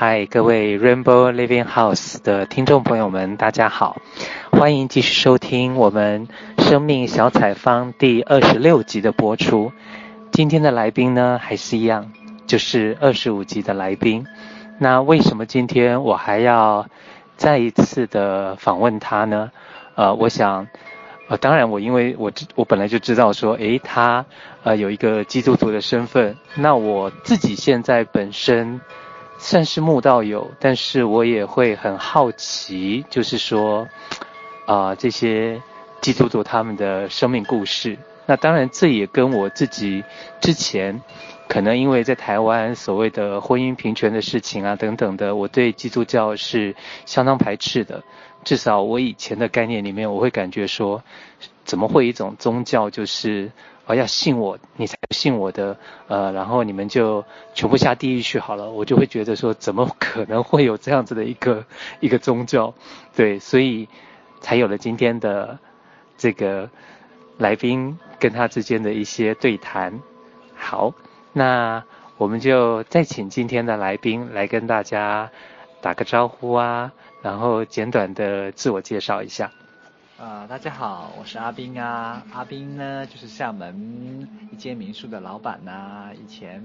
嗨，各位 Rainbow Living House 的听众朋友们，大家好，欢迎继续收听我们生命小采访第二十六集的播出。今天的来宾呢，还是一样，就是二十五集的来宾。那为什么今天我还要再一次的访问他呢？呃，我想，呃，当然我因为我知我本来就知道说，诶，他呃有一个基督徒的身份。那我自己现在本身。算是慕道友，但是我也会很好奇，就是说，啊、这些基督徒他们的生命故事。那当然，这也跟我自己之前可能因为在台湾所谓的婚姻平权的事情啊等等的，我对基督教是相当排斥的。至少我以前的概念里面，我会感觉说，怎么会一种宗教就是。我要信我，你才信我的，呃，然后你们就全部下地狱去好了。我就会觉得说，怎么可能会有这样子的一个 一个宗教？对，所以才有了今天的这个来宾跟他之间的一些对谈。好，那我们就再请今天的来宾来跟大家打个招呼啊，然后简短的自我介绍一下。啊、呃，大家好，我是阿斌啊。阿斌呢，就是厦门一间民宿的老板呐、啊。以前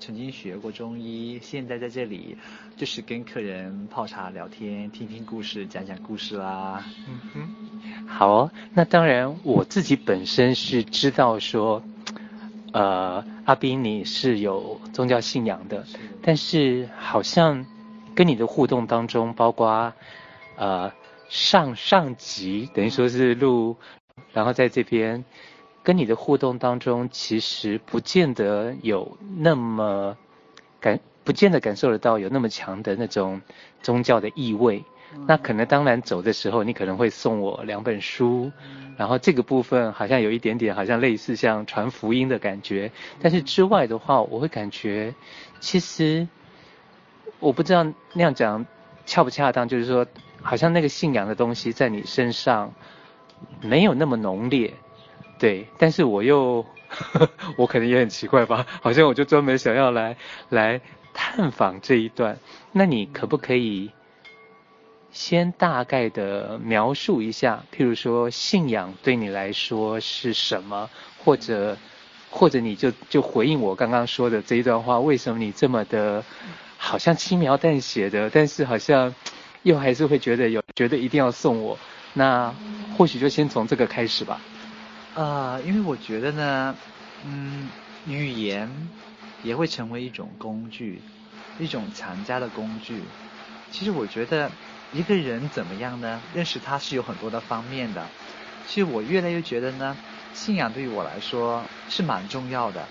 曾经学过中医，现在在这里就是跟客人泡茶聊天，听听故事，讲讲故事啦。嗯哼，好哦。那当然，我自己本身是知道说，呃，阿斌你是有宗教信仰的，是但是好像跟你的互动当中，包括呃。上上集等于说是录，然后在这边跟你的互动当中，其实不见得有那么感，不见得感受得到有那么强的那种宗教的意味。那可能当然走的时候，你可能会送我两本书，然后这个部分好像有一点点好像类似像传福音的感觉。但是之外的话，我会感觉其实我不知道那样讲恰不恰当，就是说。好像那个信仰的东西在你身上没有那么浓烈，对，但是我又，我可能也很奇怪吧，好像我就专门想要来来探访这一段。那你可不可以先大概的描述一下，譬如说信仰对你来说是什么，或者或者你就就回应我刚刚说的这一段话，为什么你这么的，好像轻描淡写的，但是好像。又还是会觉得有觉得一定要送我，那或许就先从这个开始吧。呃，因为我觉得呢，嗯，语言也会成为一种工具，一种强加的工具。其实我觉得一个人怎么样呢？认识他是有很多的方面的。其实我越来越觉得呢，信仰对于我来说是蛮重要的，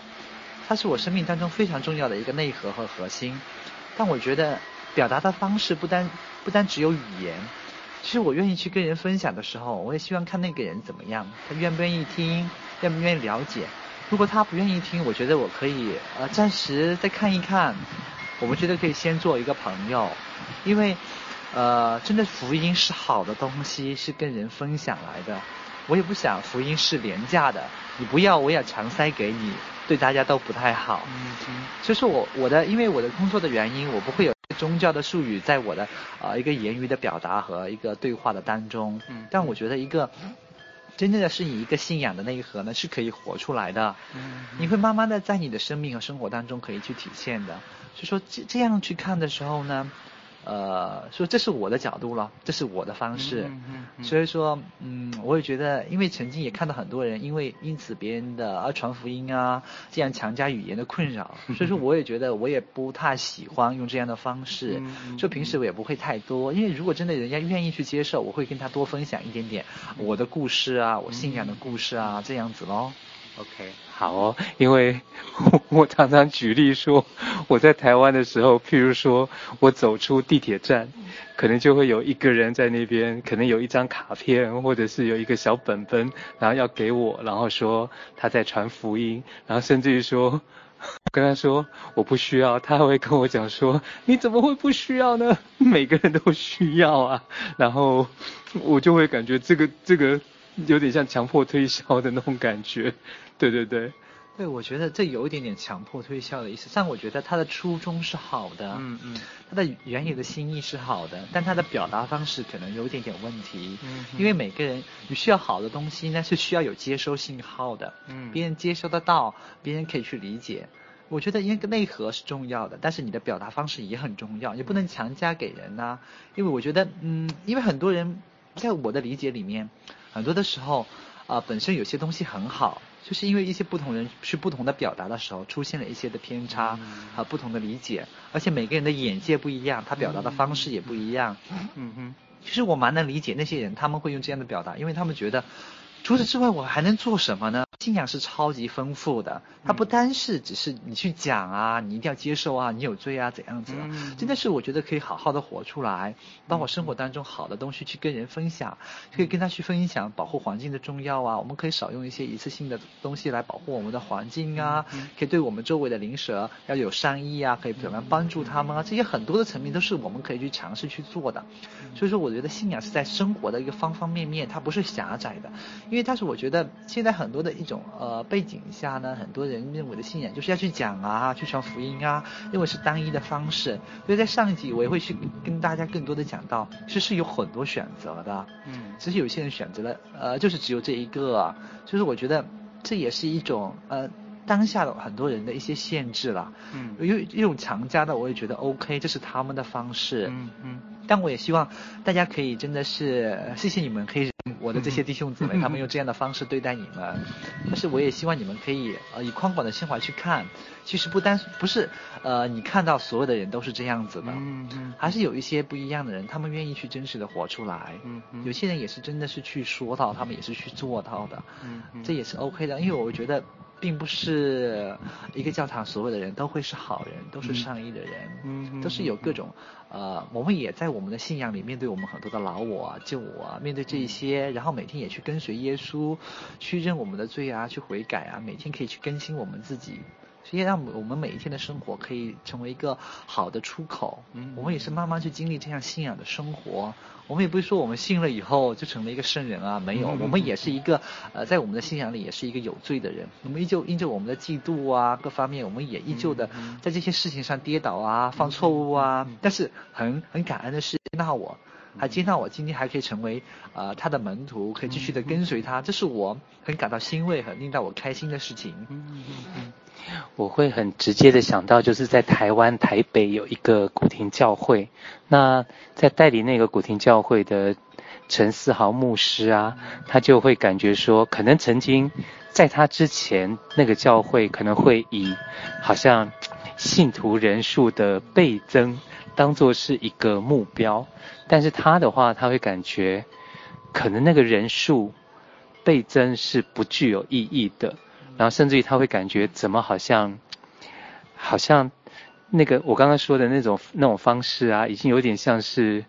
它是我生命当中非常重要的一个内核和核心。但我觉得。表达的方式不单不单只有语言，其实我愿意去跟人分享的时候，我也希望看那个人怎么样，他愿不愿意听，愿不愿意了解。如果他不愿意听，我觉得我可以呃暂时再看一看。我们觉得可以先做一个朋友，因为呃真的福音是好的东西，是跟人分享来的。我也不想福音是廉价的，你不要我也强塞给你，对大家都不太好。嗯嗯。所以说我我的因为我的工作的原因，我不会有。宗教的术语在我的啊、呃、一个言语的表达和一个对话的当中，嗯，但我觉得一个真正的是你一个信仰的内核呢是可以活出来的，嗯，你会慢慢的在你的生命和生活当中可以去体现的，所以说这这样去看的时候呢。呃，说这是我的角度了，这是我的方式，嗯嗯嗯、所以说，嗯，我也觉得，因为曾经也看到很多人因为因此别人的啊传福音啊这样强加语言的困扰，所以说我也觉得我也不太喜欢用这样的方式，就平时我也不会太多，因为如果真的人家愿意去接受，我会跟他多分享一点点我的故事啊，我信仰的故事啊，嗯、这样子咯。OK，好哦，因为 我，常常举例说，我在台湾的时候，譬如说我走出地铁站，可能就会有一个人在那边，可能有一张卡片，或者是有一个小本本，然后要给我，然后说他在传福音，然后甚至于说，跟他说我不需要，他还会跟我讲说，你怎么会不需要呢？每个人都需要啊，然后我就会感觉这个这个。有点像强迫推销的那种感觉，对对对。对，我觉得这有一点点强迫推销的意思。但我觉得他的初衷是好的，嗯嗯，他的原有的心意是好的，但他的表达方式可能有一点点问题。嗯，因为每个人你需要好的东西那，是需要有接收信号的。嗯，别人接收得到，别人可以去理解。我觉得因为内核是重要的，但是你的表达方式也很重要，也不能强加给人呐、啊。因为我觉得，嗯，因为很多人在我的理解里面，很多的时候啊、呃，本身有些东西很好。就是因为一些不同人去不同的表达的时候，出现了一些的偏差和不同的理解，而且每个人的眼界不一样，他表达的方式也不一样。嗯哼，其实我蛮能理解那些人，他们会用这样的表达，因为他们觉得。除此之外，我还能做什么呢？信仰是超级丰富的，它不单是只是你去讲啊，你一定要接受啊，你有罪啊，怎样子啊？真的是我觉得可以好好的活出来，把我生活当中好的东西去跟人分享，可以跟他去分享保护环境的重要啊。我们可以少用一些一次性的东西来保护我们的环境啊，可以对我们周围的灵蛇要有善意啊，可以怎么样帮助他们啊？这些很多的层面都是我们可以去尝试去做的。所以说，我觉得信仰是在生活的一个方方面面，它不是狭窄的。因为但是我觉得现在很多的一种呃背景下呢，很多人认为的信仰就是要去讲啊，去传福音啊，认为是单一的方式。所以在上一集我也会去跟大家更多的讲到，其实是有很多选择的。嗯，其实有些人选择了呃，就是只有这一个。就是我觉得这也是一种呃当下的很多人的一些限制了。嗯，有一种强加的，我也觉得 OK，这是他们的方式。嗯嗯。但我也希望大家可以真的是谢谢你们，可以我的这些弟兄姊妹，他们用这样的方式对待你们。但是我也希望你们可以呃以宽广的心怀去看，其实不单不是呃你看到所有的人都是这样子的，嗯嗯，还是有一些不一样的人，他们愿意去真实的活出来。嗯嗯，有些人也是真的是去说到，他们也是去做到的。嗯嗯，这也是 OK 的，因为我觉得。并不是一个教堂所有的人都会是好人，都是善意的人，嗯，都是有各种，呃，我们也在我们的信仰里面对我们很多的老我啊、旧我啊，面对这一些，然后每天也去跟随耶稣，去认我们的罪啊，去悔改啊，每天可以去更新我们自己。所以让我们每一天的生活可以成为一个好的出口。嗯，我们也是慢慢去经历这样信仰的生活。我们也不是说我们信了以后就成了一个圣人啊，没有，我们也是一个呃，在我们的信仰里也是一个有罪的人。我们依旧因着我们的嫉妒啊，各方面，我们也依旧的在这些事情上跌倒啊，犯错误啊。但是很很感恩的是，接纳我。还接纳我今天还可以成为呃他的门徒，可以继续的跟随他，这是我很感到欣慰、很令到我开心的事情。嗯嗯嗯，我会很直接的想到，就是在台湾台北有一个古亭教会，那在代理那个古亭教会的陈思豪牧师啊，他就会感觉说，可能曾经在他之前那个教会可能会以好像信徒人数的倍增当做是一个目标。但是他的话，他会感觉，可能那个人数倍增是不具有意义的，然后甚至于他会感觉怎么好像，好像那个我刚刚说的那种那种方式啊，已经有点像是，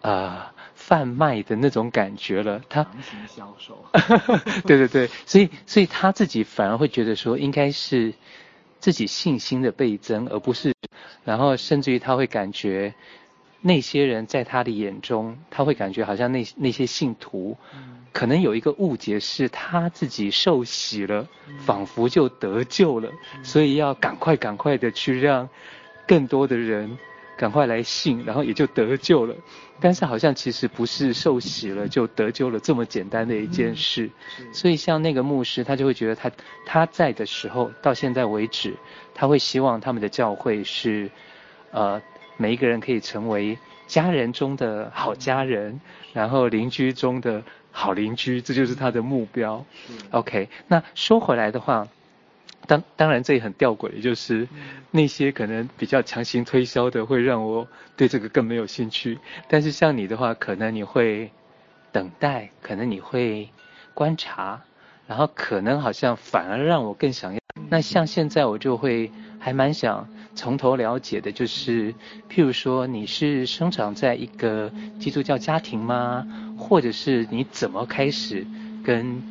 呃，贩卖的那种感觉了。他销售。对对对，所以所以他自己反而会觉得说，应该是自己信心的倍增，而不是，然后甚至于他会感觉。那些人在他的眼中，他会感觉好像那那些信徒，可能有一个误解，是他自己受洗了，仿佛就得救了，所以要赶快赶快的去让更多的人赶快来信，然后也就得救了。但是好像其实不是受洗了就得救了这么简单的一件事。所以像那个牧师，他就会觉得他他在的时候，到现在为止，他会希望他们的教会是，呃。每一个人可以成为家人中的好家人，然后邻居中的好邻居，这就是他的目标。OK，那说回来的话，当当然这也很吊诡，就是那些可能比较强行推销的，会让我对这个更没有兴趣。但是像你的话，可能你会等待，可能你会观察，然后可能好像反而让我更想要。那像现在我就会还蛮想。从头了解的就是，譬如说你是生长在一个基督教家庭吗？或者是你怎么开始跟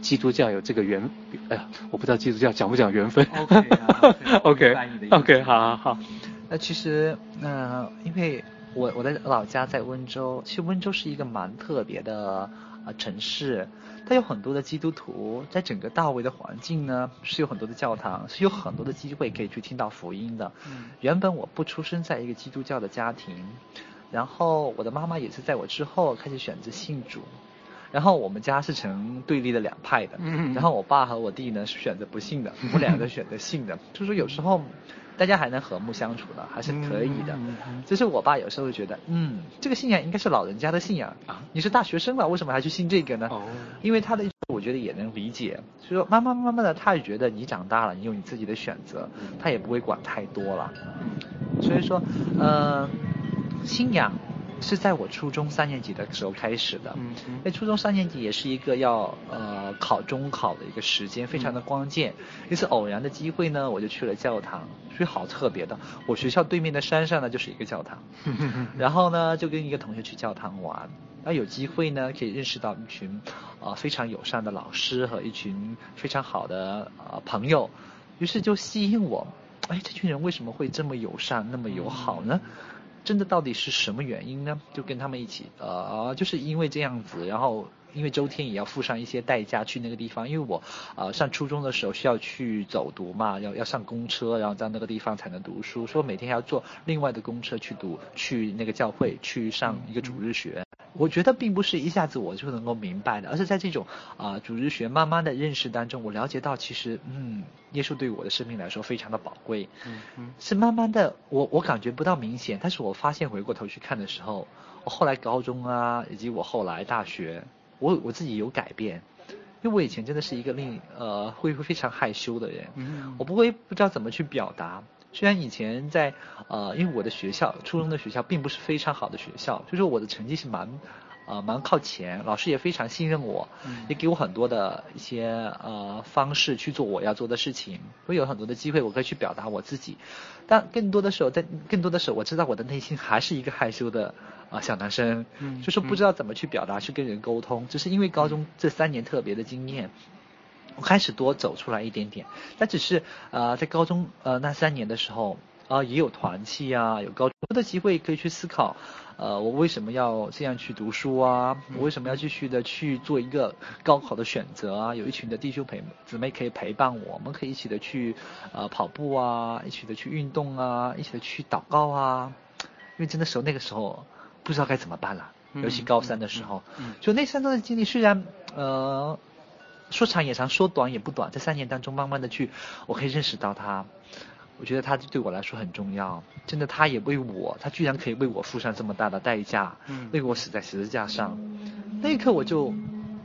基督教有这个缘？哎呀，我不知道基督教讲不讲缘分。OK 啊，OK，OK，okay, okay, 好好好。那其实，呃，因为我我的老家在温州，其实温州是一个蛮特别的。呃城市，它有很多的基督徒，在整个大卫的环境呢，是有很多的教堂，是有很多的机会可以去听到福音的。嗯，原本我不出生在一个基督教的家庭，然后我的妈妈也是在我之后开始选择信主。然后我们家是成对立的两派的，嗯，然后我爸和我弟呢是选择不信的，我们两个选择信的，就是说有时候大家还能和睦相处的，还是可以的。就是我爸有时候会觉得，嗯，这个信仰应该是老人家的信仰啊，你是大学生了，为什么还去信这个呢？哦，因为他的我觉得也能理解，所以说慢慢慢慢的他也觉得你长大了，你有你自己的选择，他也不会管太多了。所以说，呃，信仰。是在我初中三年级的时候开始的，嗯，因为初中三年级也是一个要呃考中考的一个时间，非常的关键。一次偶然的机会呢，我就去了教堂，所以好特别的。我学校对面的山上呢就是一个教堂，然后呢就跟一个同学去教堂玩，那有机会呢可以认识到一群啊、呃、非常友善的老师和一群非常好的呃朋友，于是就吸引我，哎，这群人为什么会这么友善，那么友好呢？真的到底是什么原因呢？就跟他们一起，呃，就是因为这样子，然后因为周天也要付上一些代价去那个地方，因为我，呃，上初中的时候需要去走读嘛，要要上公车，然后在那个地方才能读书，说每天还要坐另外的公车去读，去那个教会去上一个主日学。我觉得并不是一下子我就能够明白的，而是在这种啊、呃、主日学慢慢的认识当中，我了解到其实嗯，耶稣对我的生命来说非常的宝贵，嗯嗯，是慢慢的我我感觉不到明显，但是我发现回过头去看的时候，我后来高中啊，以及我后来大学，我我自己有改变，因为我以前真的是一个令呃会会非常害羞的人，嗯，我不会不知道怎么去表达。虽然以前在呃，因为我的学校初中的学校并不是非常好的学校，就是我的成绩是蛮呃蛮靠前，老师也非常信任我，也给我很多的一些呃方式去做我要做的事情，会有很多的机会我可以去表达我自己，但更多的时候在更多的时候我知道我的内心还是一个害羞的啊、呃、小男生，就是不知道怎么去表达去跟人沟通，只是因为高中这三年特别的经验。我开始多走出来一点点，但只是呃在高中呃那三年的时候啊、呃、也有团契啊，有高中的机会可以去思考，呃我为什么要这样去读书啊？我为什么要继续的去做一个高考的选择啊？有一群的弟兄陪姊妹可以陪伴我，我们可以一起的去呃跑步啊，一起的去运动啊，一起的去祷告啊。因为真的时候那个时候不知道该怎么办了，尤其高三的时候，就那三段的经历虽然呃。说长也长，说短也不短。在三年当中，慢慢的去，我可以认识到他，我觉得他对我来说很重要。真的，他也为我，他居然可以为我付上这么大的代价，嗯为我死在十字架上。那一刻，我就，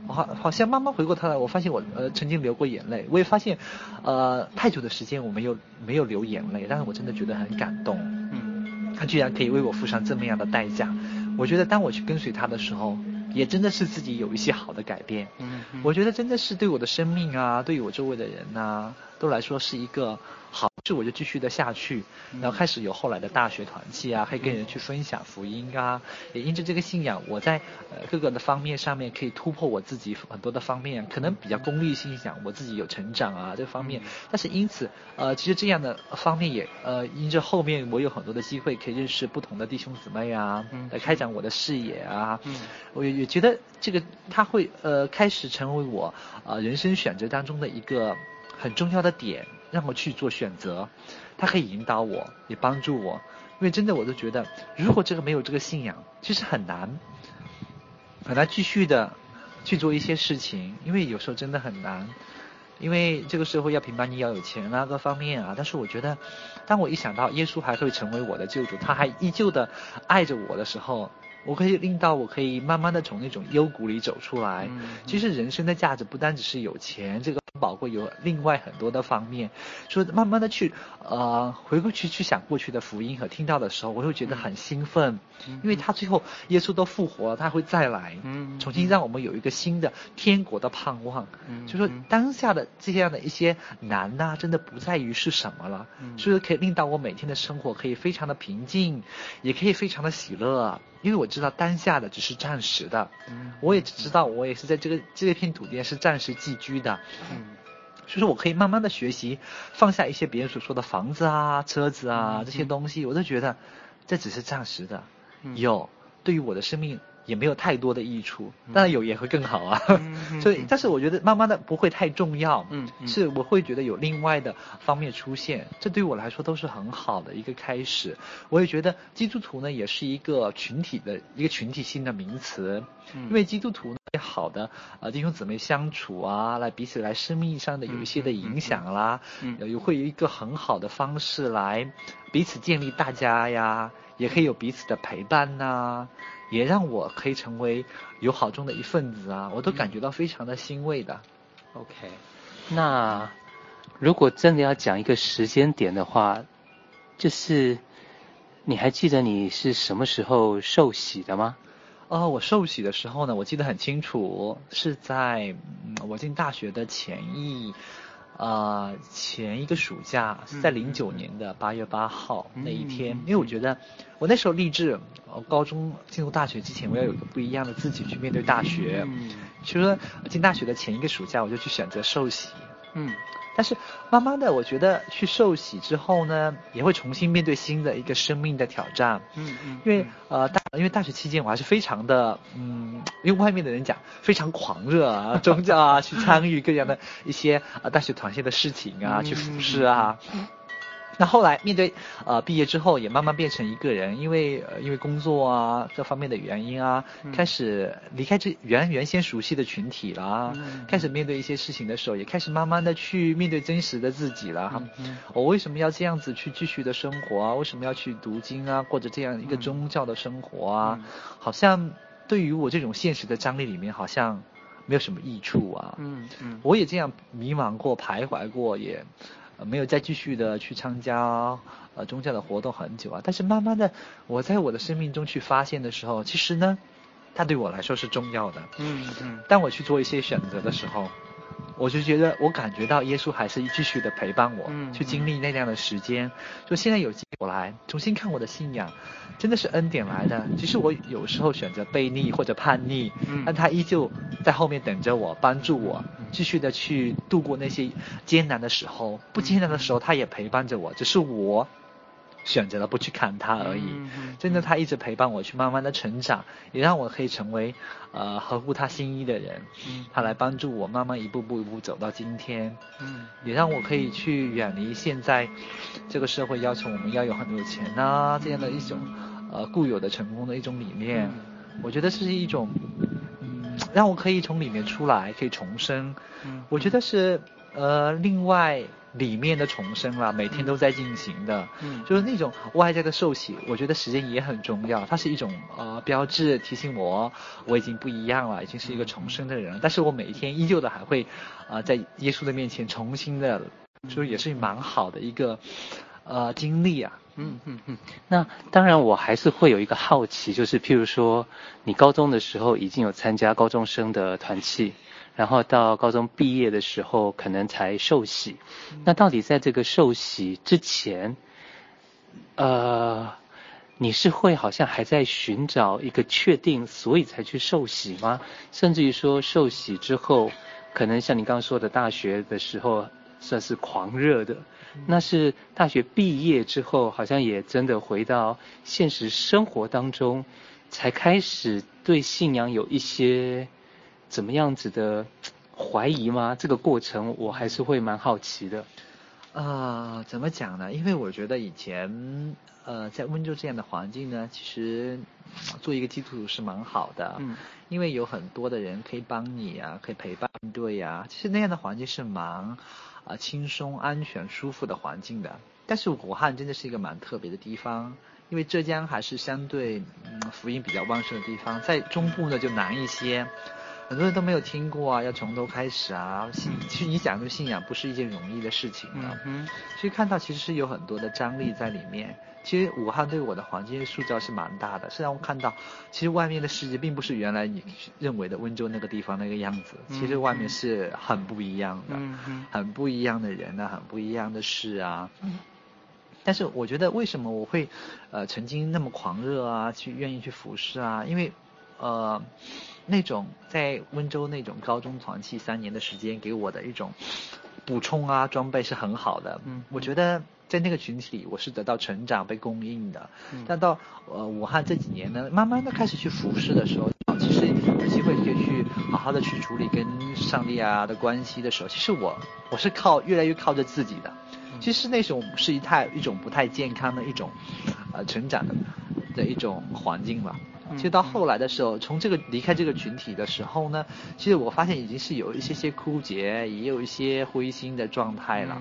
好，好像慢慢回过头来，我发现我呃曾经流过眼泪。我也发现，呃，太久的时间我没有没有流眼泪，但是我真的觉得很感动。嗯，他居然可以为我付上这么样的代价。我觉得当我去跟随他的时候。也真的是自己有一些好的改变，嗯，我觉得真的是对我的生命啊，对于我周围的人呐、啊，都来说是一个好。是我就继续的下去，然后开始有后来的大学团契啊，可以跟人去分享福音啊，也因着这个信仰，我在呃各个的方面上面可以突破我自己很多的方面，可能比较功利性想我自己有成长啊这方面，但是因此呃其实这样的方面也呃因着后面我有很多的机会可以认识不同的弟兄姊妹啊，来开展我的视野啊，我也也觉得这个他会呃开始成为我呃人生选择当中的一个很重要的点。让我去做选择，他可以引导我，也帮助我。因为真的，我都觉得，如果这个没有这个信仰，其实很难，很难继续的去做一些事情。因为有时候真的很难，因为这个社会要评判你要有钱啊，各方面啊。但是我觉得，当我一想到耶稣还会成为我的救主，他还依旧的爱着我的时候，我可以令到我可以慢慢的从那种幽谷里走出来。其实人生的价值不单只是有钱这个。宝贵有另外很多的方面，所以慢慢的去呃回过去去想过去的福音和听到的时候，我会觉得很兴奋，因为他最后耶稣都复活了，他会再来，重新让我们有一个新的天国的盼望。就说当下的这样的一些难呐，真的不在于是什么了，所以可以令到我每天的生活可以非常的平静，也可以非常的喜乐，因为我知道当下的只是暂时的，我也只知道我也是在这个这片土地是暂时寄居的。所以说我可以慢慢的学习，放下一些别人所说的房子啊、车子啊这些东西，我都觉得这只是暂时的。有对于我的生命也没有太多的益处，当然有也会更好啊。嗯、所以，但是我觉得慢慢的不会太重要。嗯，嗯是我会觉得有另外的方面出现，这对我来说都是很好的一个开始。我也觉得基督徒呢也是一个群体的一个群体性的名词，嗯因为基督徒呢好的呃弟兄姊妹相处啊，来彼此来生命上的有一些的影响啦，嗯，有会有一个很好的方式来彼此建立大家呀，也可以有彼此的陪伴呐、啊。也让我可以成为友好中的一份子啊，我都感觉到非常的欣慰的。OK，那如果真的要讲一个时间点的话，就是你还记得你是什么时候受洗的吗？哦，我受洗的时候呢，我记得很清楚，是在我进大学的前一。呃，前一个暑假是在零九年的八月八号那一天，因为我觉得我那时候立志，我，高中进入大学之前，我要有一个不一样的自己去面对大学。嗯，其实进大学的前一个暑假，我就去选择受洗。嗯。但是慢慢的，我觉得去受洗之后呢，也会重新面对新的一个生命的挑战。嗯嗯。因为呃大，因为大学期间我还是非常的嗯，用外面的人讲非常狂热啊，宗教啊，去参与各样的一些呃大学团建的事情啊，去服侍啊。嗯 那后来面对呃毕业之后也慢慢变成一个人，因为呃因为工作啊各方面的原因啊，嗯、开始离开这原原先熟悉的群体啦，嗯、开始面对一些事情的时候，也开始慢慢的去面对真实的自己了。嗯嗯、我为什么要这样子去继续的生活啊？为什么要去读经啊？过着这样一个宗教的生活啊？嗯、好像对于我这种现实的张力里面，好像没有什么益处啊。嗯嗯，我也这样迷茫过、徘徊过，也。呃，没有再继续的去参加呃宗教的活动很久啊，但是慢慢的，我在我的生命中去发现的时候，其实呢，它对我来说是重要的。嗯嗯。当我去做一些选择的时候。我就觉得，我感觉到耶稣还是继续的陪伴我，嗯、去经历那样的时间。就现在有机会来重新看我的信仰，真的是恩典来的。其实我有时候选择悖逆或者叛逆，嗯、但他依旧在后面等着我，帮助我继续的去度过那些艰难的时候。不艰难的时候，他也陪伴着我，只是我。选择了不去看他而已，真的，他一直陪伴我去慢慢的成长，也让我可以成为呃合乎他心意的人。嗯、他来帮助我慢慢一步步一步走到今天，嗯、也让我可以去远离现在这个社会要求我们要有很多钱啊这样的一种呃固有的成功的一种理念。嗯、我觉得这是一种嗯让我可以从里面出来，可以重生。嗯、我觉得是呃另外。里面的重生啦，每天都在进行的，嗯，就是那种外在的受洗，我觉得时间也很重要，它是一种呃标志，提醒我我已经不一样了，已经是一个重生的人了。但是我每一天依旧的还会，啊、呃，在耶稣的面前重新的，就也是蛮好的一个，呃，经历啊。嗯嗯嗯。那当然，我还是会有一个好奇，就是譬如说，你高中的时候已经有参加高中生的团契。然后到高中毕业的时候，可能才受洗。那到底在这个受洗之前，呃，你是会好像还在寻找一个确定，所以才去受洗吗？甚至于说受洗之后，可能像你刚刚说的，大学的时候算是狂热的，那是大学毕业之后，好像也真的回到现实生活当中，才开始对信仰有一些。怎么样子的怀疑吗？这个过程我还是会蛮好奇的。呃，怎么讲呢？因为我觉得以前呃在温州这样的环境呢，其实做一个基督徒是蛮好的。嗯。因为有很多的人可以帮你啊，可以陪伴对呀。其实那样的环境是蛮啊、呃、轻松、安全、舒服的环境的。但是武汉真的是一个蛮特别的地方，因为浙江还是相对嗯福音比较旺盛的地方，在中部呢就难一些。很多人都没有听过啊，要从头开始啊。信，其实你讲这个信仰不是一件容易的事情啊。嗯。所以看到其实是有很多的张力在里面。其实武汉对我的环境塑造是蛮大的，是让我看到，其实外面的世界并不是原来你认为的温州那个地方那个样子。其实外面是很不一样的，嗯，很不一样的人啊，很不一样的事啊。嗯。但是我觉得为什么我会，呃，曾经那么狂热啊，去愿意去服侍啊？因为，呃。那种在温州那种高中团契三年的时间，给我的一种补充啊装备是很好的。嗯，我觉得在那个群体里，我是得到成长、被供应的。嗯，但到呃武汉这几年呢，慢慢的开始去服侍的时候，其实有机会可以去好好的去处理跟上帝啊的关系的时候，其实我我是靠越来越靠着自己的。其实那种是一太一种不太健康的一种，呃，成长的的一种环境吧。其实到后来的时候，从这个离开这个群体的时候呢，其实我发现已经是有一些些枯竭，也有一些灰心的状态了。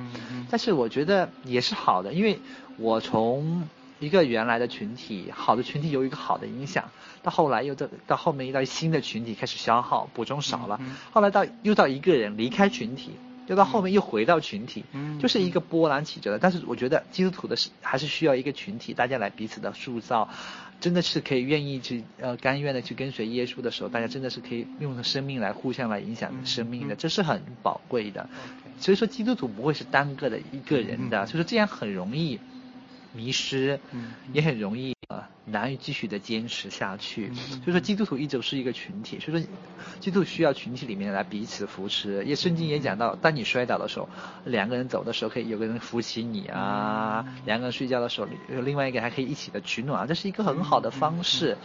但是我觉得也是好的，因为我从一个原来的群体，好的群体有一个好的影响，到后来又到到后面一到新的群体开始消耗，补充少了，后来到又到一个人离开群体。又到后面又回到群体，嗯，就是一个波澜起伏的。但是我觉得基督徒的是还是需要一个群体，大家来彼此的塑造，真的是可以愿意去呃甘愿的去跟随耶稣的时候，大家真的是可以用生命来互相来影响生命的，这是很宝贵的。所以说基督徒不会是单个的一个人的，所以说这样很容易迷失，也很容易呃。难以继续的坚持下去，所以说基督徒一直是一个群体，所以说基督徒需要群体里面来彼此扶持。也圣经也讲到，当你摔倒的时候，两个人走的时候可以有个人扶起你啊，两个人睡觉的时候，另外一个还可以一起的取暖，这是一个很好的方式。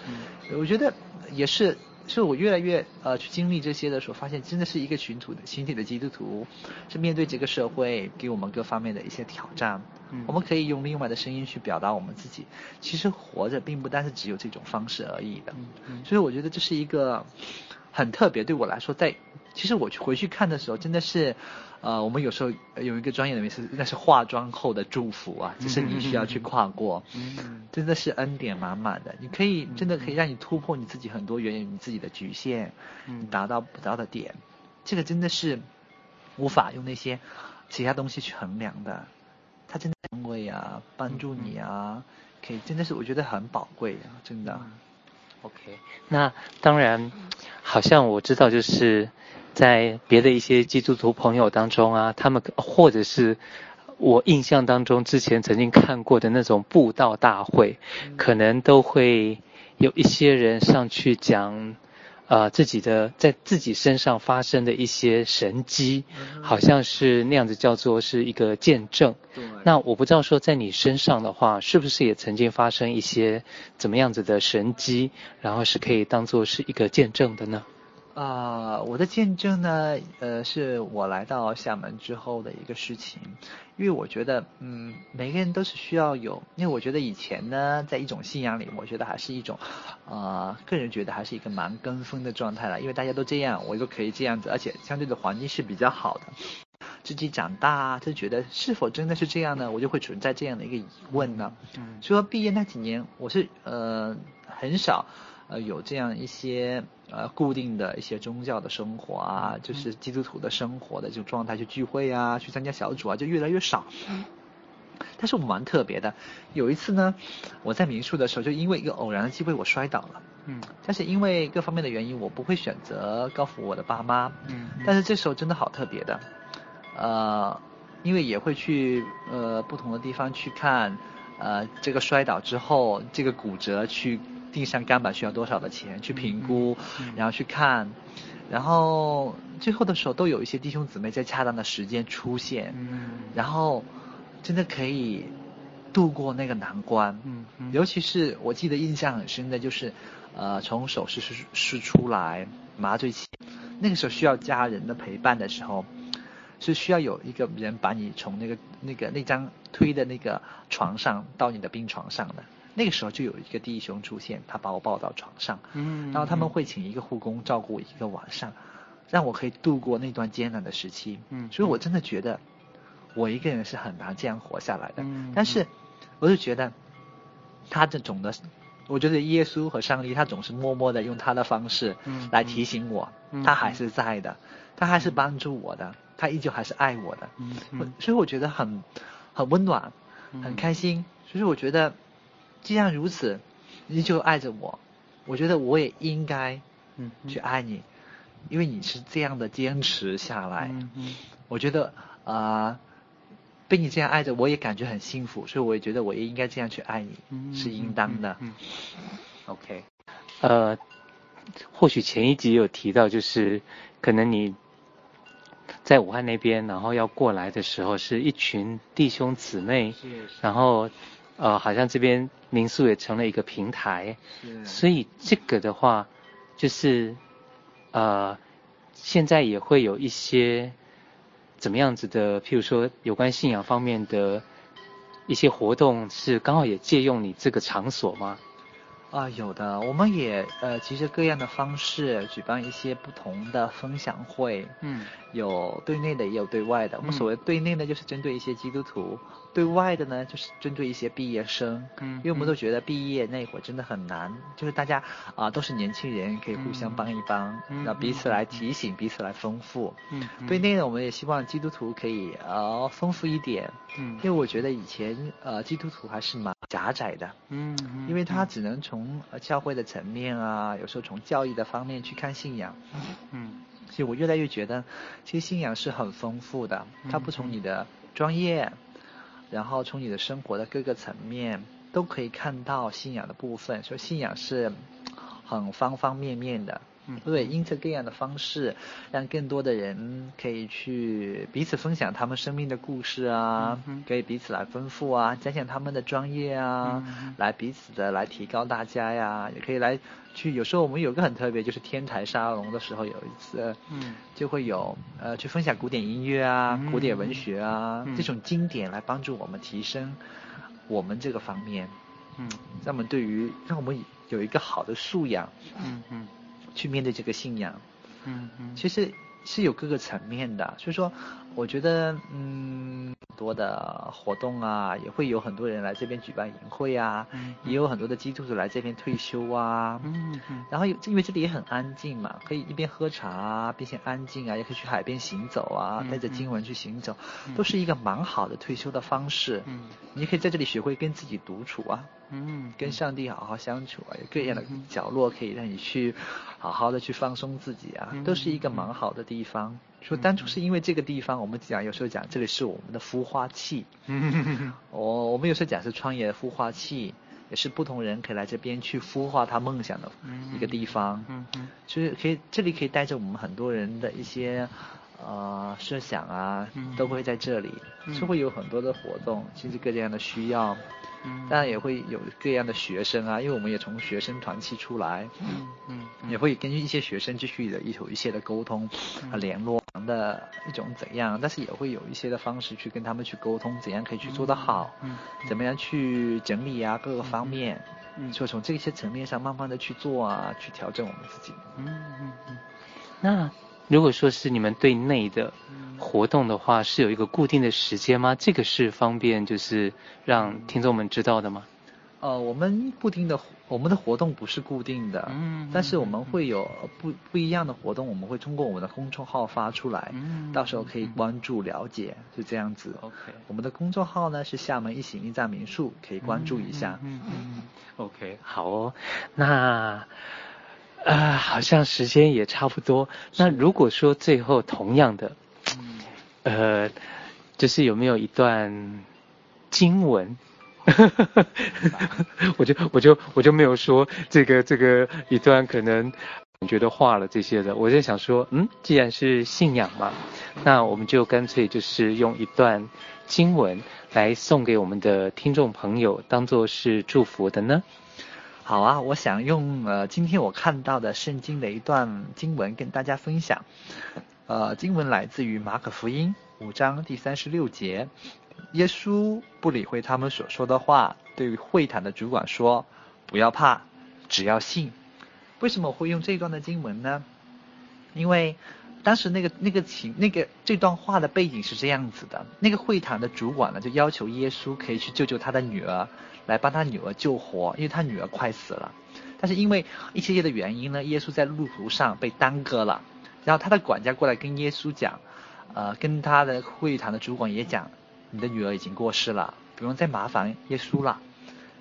我觉得也是。是我越来越呃去经历这些的时候，发现真的是一个群体的群体的基督徒，是面对这个社会给我们各方面的一些挑战，嗯，我们可以用另外的声音去表达我们自己。其实活着并不单是只有这种方式而已的，所以我觉得这是一个很特别对我来说，在其实我去回去看的时候，真的是。呃，我们有时候有一个专业的名词，那是化妆后的祝福啊，就是你需要去跨过，真的是恩典满满的，你可以真的可以让你突破你自己很多原因，你自己的局限，你达到不到的点，这个真的是无法用那些其他东西去衡量的，它真的安慰啊，帮助你啊，可以真的是我觉得很宝贵啊，真的。OK，那当然，好像我知道就是。在别的一些基督徒朋友当中啊，他们或者是我印象当中之前曾经看过的那种布道大会，可能都会有一些人上去讲，呃，自己的在自己身上发生的一些神迹，好像是那样子叫做是一个见证。那我不知道说在你身上的话，是不是也曾经发生一些怎么样子的神迹，然后是可以当做是一个见证的呢？啊、我的见证呢，呃，是我来到厦门之后的一个事情，因为我觉得，嗯，每个人都是需要有，因为我觉得以前呢，在一种信仰里，我觉得还是一种，呃，个人觉得还是一个蛮跟风的状态了，因为大家都这样，我就可以这样子，而且相对的环境是比较好的，自己长大就觉得是否真的是这样呢？我就会存在这样的一个疑问呢。嗯，所以说毕业那几年，我是呃很少。呃，有这样一些呃固定的一些宗教的生活啊，就是基督徒的生活的这种状态，去聚会啊，去参加小组啊，就越来越少。但是我们蛮特别的，有一次呢，我在民宿的时候，就因为一个偶然的机会，我摔倒了。嗯。但是因为各方面的原因，我不会选择告诉我的爸妈。嗯。但是这时候真的好特别的，呃，因为也会去呃不同的地方去看，呃，这个摔倒之后，这个骨折去。地上钢板需要多少的钱去评估，然后去看，然后最后的时候都有一些弟兄姊妹在恰当的时间出现，然后真的可以度过那个难关。尤其是我记得印象很深的就是，呃，从手术室室出来麻醉期，那个时候需要家人的陪伴的时候，是需要有一个人把你从那个那个那张推的那个床上到你的病床上的。那个时候就有一个弟兄出现，他把我抱到床上，嗯，然后他们会请一个护工照顾我一个晚上，让我可以度过那段艰难的时期，嗯，所以我真的觉得我一个人是很难这样活下来的，嗯，但是我就觉得他这种的，我觉得耶稣和上帝他总是默默的用他的方式来提醒我，他还是在的，他还是帮助我的，他依旧还是爱我的，嗯，所以我觉得很很温暖，很开心，所以我觉得。既然如此，你就爱着我，我觉得我也应该，嗯，去爱你，因为你是这样的坚持下来，嗯嗯，我觉得啊、呃，被你这样爱着，我也感觉很幸福，所以我也觉得我也应该这样去爱你，嗯、是应当的。，OK，呃，或许前一集有提到，就是可能你。在武汉那边，然后要过来的时候，是一群弟兄姊妹，然后呃，好像这边民宿也成了一个平台，所以这个的话，就是呃，现在也会有一些怎么样子的，譬如说有关信仰方面的一些活动，是刚好也借用你这个场所吗？啊，有的，我们也呃，其实各样的方式举办一些不同的分享会，嗯，有对内的，也有对外的。嗯、我们所谓对内呢，就是针对一些基督徒；对外的呢，就是针对一些毕业生。嗯，因为我们都觉得毕业那会儿真的很难，就是大家啊、呃、都是年轻人，可以互相帮一帮，嗯，那彼此来提醒，彼此来丰富。嗯，对内呢，我们也希望基督徒可以呃丰富一点。嗯，因为我觉得以前呃基督徒还是蛮狭窄的。嗯，因为他只能从从教会的层面啊，有时候从教义的方面去看信仰，嗯，所以我越来越觉得，其实信仰是很丰富的，它不从你的专业，然后从你的生活的各个层面都可以看到信仰的部分，所以信仰是很方方面面的。嗯，对，因着各样的方式，让更多的人可以去彼此分享他们生命的故事啊，嗯、可以彼此来丰富啊，讲讲他们的专业啊，嗯、来彼此的来提高大家呀，也可以来去。有时候我们有个很特别，就是天台沙龙的时候有一次，嗯，就会有呃去分享古典音乐啊、嗯、古典文学啊、嗯、这种经典来帮助我们提升我们这个方面，嗯，让我们对于让我们有一个好的素养，嗯嗯。去面对这个信仰，嗯嗯，其实是有各个层面的，所以说我觉得嗯。多的活动啊，也会有很多人来这边举办营会啊，嗯、也有很多的基督徒来这边退休啊，嗯嗯，然后因为这里也很安静嘛，可以一边喝茶啊，并且安静啊，也可以去海边行走啊，带着经文去行走，嗯、都是一个蛮好的退休的方式。嗯，你可以在这里学会跟自己独处啊，嗯，跟上帝好好相处啊，有各样的角落可以让你去好好的去放松自己啊，都是一个蛮好的地方。说当初是因为这个地方，我们讲有时候讲这里是我们的孵化器。我我们有时候讲是创业的孵化器，也是不同人可以来这边去孵化他梦想的一个地方。嗯嗯，就是可以这里可以带着我们很多人的一些呃设想啊，都会在这里，是会有很多的活动，其实各这样的需要。嗯，当然也会有各样的学生啊，因为我们也从学生团体出来，嗯嗯，嗯，也会根据一些学生继续的有一些的沟通和联络的一种怎样，但是也会有一些的方式去跟他们去沟通，怎样可以去做得好，嗯，怎么样去整理啊各个方面，嗯，就从这些层面上慢慢的去做啊，去调整我们自己，嗯嗯嗯，那。如果说是你们对内的活动的话，是有一个固定的时间吗？这个是方便就是让听众们知道的吗？呃，我们固定的我们的活动不是固定的，嗯，但是我们会有不不一样的活动，我们会通过我们的公众号发出来，嗯，到时候可以关注了解，就这样子。OK，我们的公众号呢是厦门一行一站民宿，可以关注一下。嗯嗯，嗯，OK，好哦，那。啊、呃，好像时间也差不多。那如果说最后同样的，呃，就是有没有一段经文？我就我就我就没有说这个这个一段可能觉得化了这些的。我在想说，嗯，既然是信仰嘛，那我们就干脆就是用一段经文来送给我们的听众朋友，当做是祝福的呢。好啊，我想用呃今天我看到的圣经的一段经文跟大家分享。呃，经文来自于马可福音五章第三十六节。耶稣不理会他们所说的话，对于会堂的主管说：“不要怕，只要信。”为什么会用这段的经文呢？因为当时那个那个情那个这段话的背景是这样子的：那个会堂的主管呢，就要求耶稣可以去救救他的女儿。来帮他女儿救活，因为他女儿快死了。但是因为一些些的原因呢，耶稣在路途上被耽搁了。然后他的管家过来跟耶稣讲，呃，跟他的会堂的主管也讲，你的女儿已经过世了，不用再麻烦耶稣了。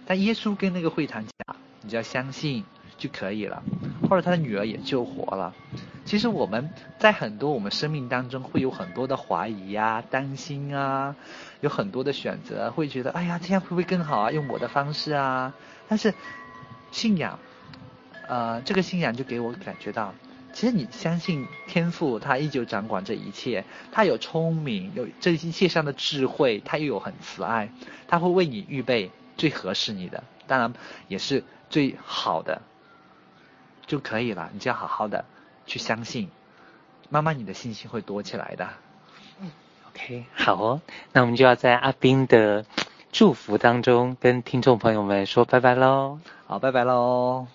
但耶稣跟那个会堂讲，你只要相信就可以了。后来他的女儿也救活了。其实我们在很多我们生命当中会有很多的怀疑呀、担心啊。有很多的选择，会觉得哎呀，这样会不会更好啊？用我的方式啊。但是信仰，呃，这个信仰就给我感觉到，其实你相信天赋，他依旧掌管这一切，他有聪明，有这一切上的智慧，他又有很慈爱，他会为你预备最合适你的，当然也是最好的，就可以了。你就要好好的去相信，慢慢你的信心会多起来的。嗯，OK，好哦，那我们就要在阿斌的祝福当中跟听众朋友们说拜拜喽。好，拜拜喽。